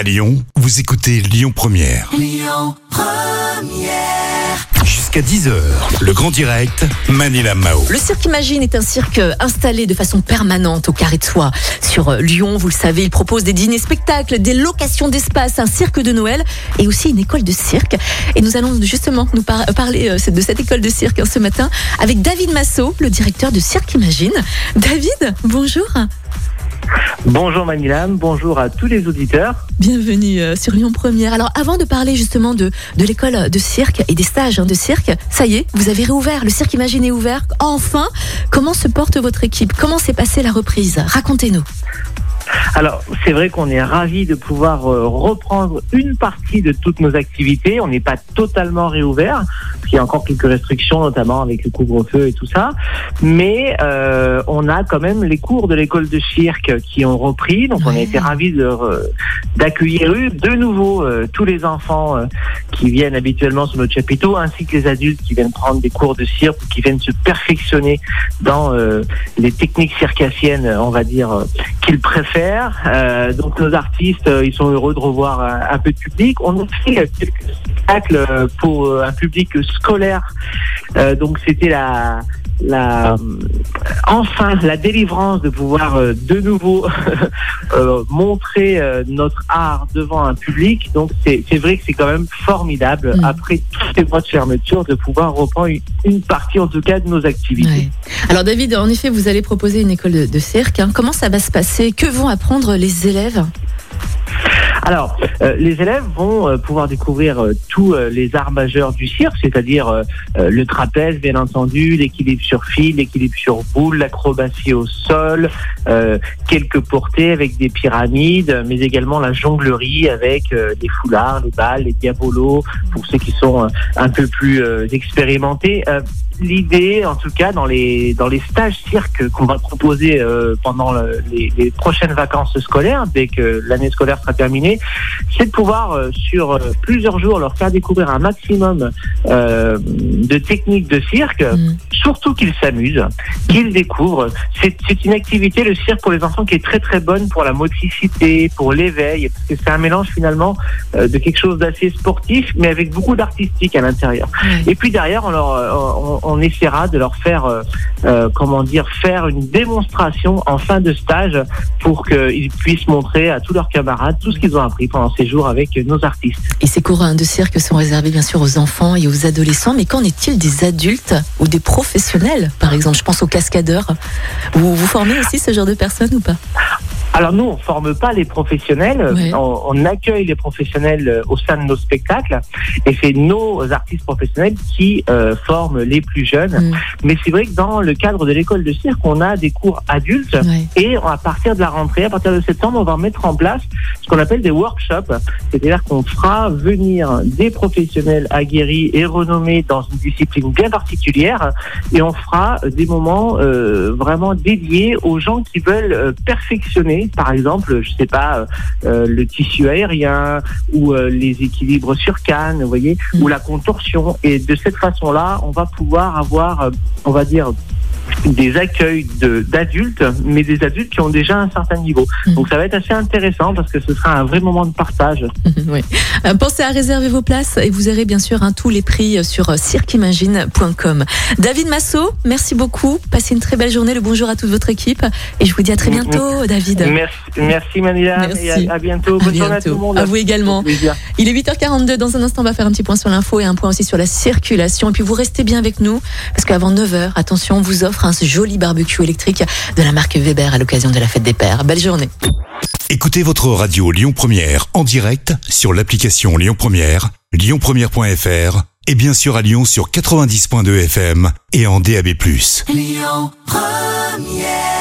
À Lyon, vous écoutez Lyon Première. Jusqu'à 10h, le grand direct, Manila Mao. Le cirque Imagine est un cirque installé de façon permanente au Carré de Soie. Sur euh, Lyon, vous le savez, il propose des dîners spectacles, des locations d'espace, un cirque de Noël et aussi une école de cirque. Et nous allons justement nous par- parler euh, de cette école de cirque hein, ce matin avec David Massot, le directeur de Cirque Imagine. David, bonjour. Bonjour Manilam, bonjour à tous les auditeurs. Bienvenue euh, sur Lyon Première. Alors avant de parler justement de, de l'école de cirque et des stages hein, de cirque, ça y est, vous avez réouvert, le cirque Imagine est ouvert. Enfin, comment se porte votre équipe? Comment s'est passée la reprise? Racontez-nous. Alors c'est vrai qu'on est ravis de pouvoir euh, reprendre une partie de toutes nos activités. On n'est pas totalement réouvert, qu'il y a encore quelques restrictions, notamment avec le couvre-feu et tout ça. Mais euh, on a quand même les cours de l'école de cirque qui ont repris. Donc on a été ravis euh, d'accueillir de nouveau euh, tous les enfants euh, qui viennent habituellement sur notre chapiteau, ainsi que les adultes qui viennent prendre des cours de cirque ou qui viennent se perfectionner dans euh, les techniques circassiennes, on va dire, qu'ils préfèrent. Euh, donc nos artistes, ils sont heureux de revoir un, un peu de public. On a fait quelques spectacles pour un public scolaire. Euh, donc c'était la la enfin la délivrance de pouvoir euh, de nouveau euh, montrer euh, notre art devant un public. Donc c'est vrai que c'est quand même formidable Mm. après tous ces mois de fermeture de pouvoir reprendre une, une partie en tout cas de nos activités. Ouais. Alors David, en effet, vous allez proposer une école de, de cirque. hein. Comment ça va se passer? Que vont apprendre les élèves? Alors, euh, les élèves vont euh, pouvoir découvrir euh, tous les arts majeurs du cirque, c'est-à-dire le trapèze, bien entendu, l'équilibre sur fil, l'équilibre sur boule, l'acrobatie au sol, quelques portées avec des pyramides, mais également la jonglerie avec les foulards, les balles, les diabolos, pour ceux qui sont un peu plus expérimentés. L'idée, en tout cas, dans les dans les stages cirque qu'on va proposer euh, pendant le- les, les prochaines vacances scolaires, dès que l'année scolaire sera terminée, c'est de pouvoir euh, sur euh, plusieurs jours leur faire découvrir un maximum de techniques de cirque, Mm. surtout qu'ils s'amusent, qu'ils découvrent. C'est c'est une activité, le cirque pour les enfants, qui est très très bonne pour la motricité, pour l'éveil, parce que c'est un mélange finalement de quelque chose d'assez sportif, mais avec beaucoup d'artistique à l'intérieur. Ouais. Et puis derrière, on, leur, on, on essaiera de leur faire, euh, euh, comment dire, faire une démonstration en fin de stage pour qu'ils puissent montrer à tous leurs camarades tout ce qu'ils ont appris pendant ces jours avec nos artistes. Et ces cours de cirque sont réservés bien sûr aux enfants et aux adolescents. Mais qu'en est-il des adultes ou des professionnels Par exemple, je pense aux cascadeurs. Vous, vous formez aussi ce genre de personnes ou pas? Alors nous, on forme pas les professionnels, Ouais. on, on accueille les professionnels euh, au sein de nos spectacles, et c'est nos artistes professionnels qui euh, forment les plus jeunes. Mm. Mais c'est vrai que dans le cadre de l'école de cirque, on a des cours adultes. Ouais. Et à partir de la rentrée, à partir de septembre, on va mettre en place ce qu'on appelle des workshops. C'est-à-dire qu'on fera venir des professionnels aguerris et renommés dans une discipline bien particulière et on fera des moments euh, vraiment dédiés aux gens qui veulent euh, par exemple, je sais pas, euh, euh, le tissu aérien ou euh, les équilibres sur canne, vous voyez, Mm. ou la contorsion. Et de cette façon-là, on va pouvoir avoir, euh, on va dire, des accueils de- d'adultes, mais des adultes qui ont déjà un certain niveau. Mhm. Donc ça va être assez intéressant parce que ce sera un vrai moment de partage. oui. Euh, Pensez à réserver vos places et vous aurez bien sûr hein, tous les prix sur euh, cirqueimagine.com. David Massot, merci beaucoup. Passez une très belle journée. Le bonjour à toute votre équipe et je vous dis à très bientôt, David. Merci, merci Manila Merci. et à, à bientôt. À Bonne journée à tout le monde. À vous également. Il est 8h42. Dans un instant, on va faire un petit point sur l'info et un point aussi sur la circulation. Et puis, vous restez bien avec nous parce qu'avant 9h, attention, on vous offre un joli barbecue électrique de la marque Weber à l'occasion de la fête des pères. Belle journée. Écoutez votre radio Lyon Première en direct sur l'application Lyon Première, lyonpremière.fr et bien sûr à Lyon sur 90.2 FM et en DAB+. Lyon Première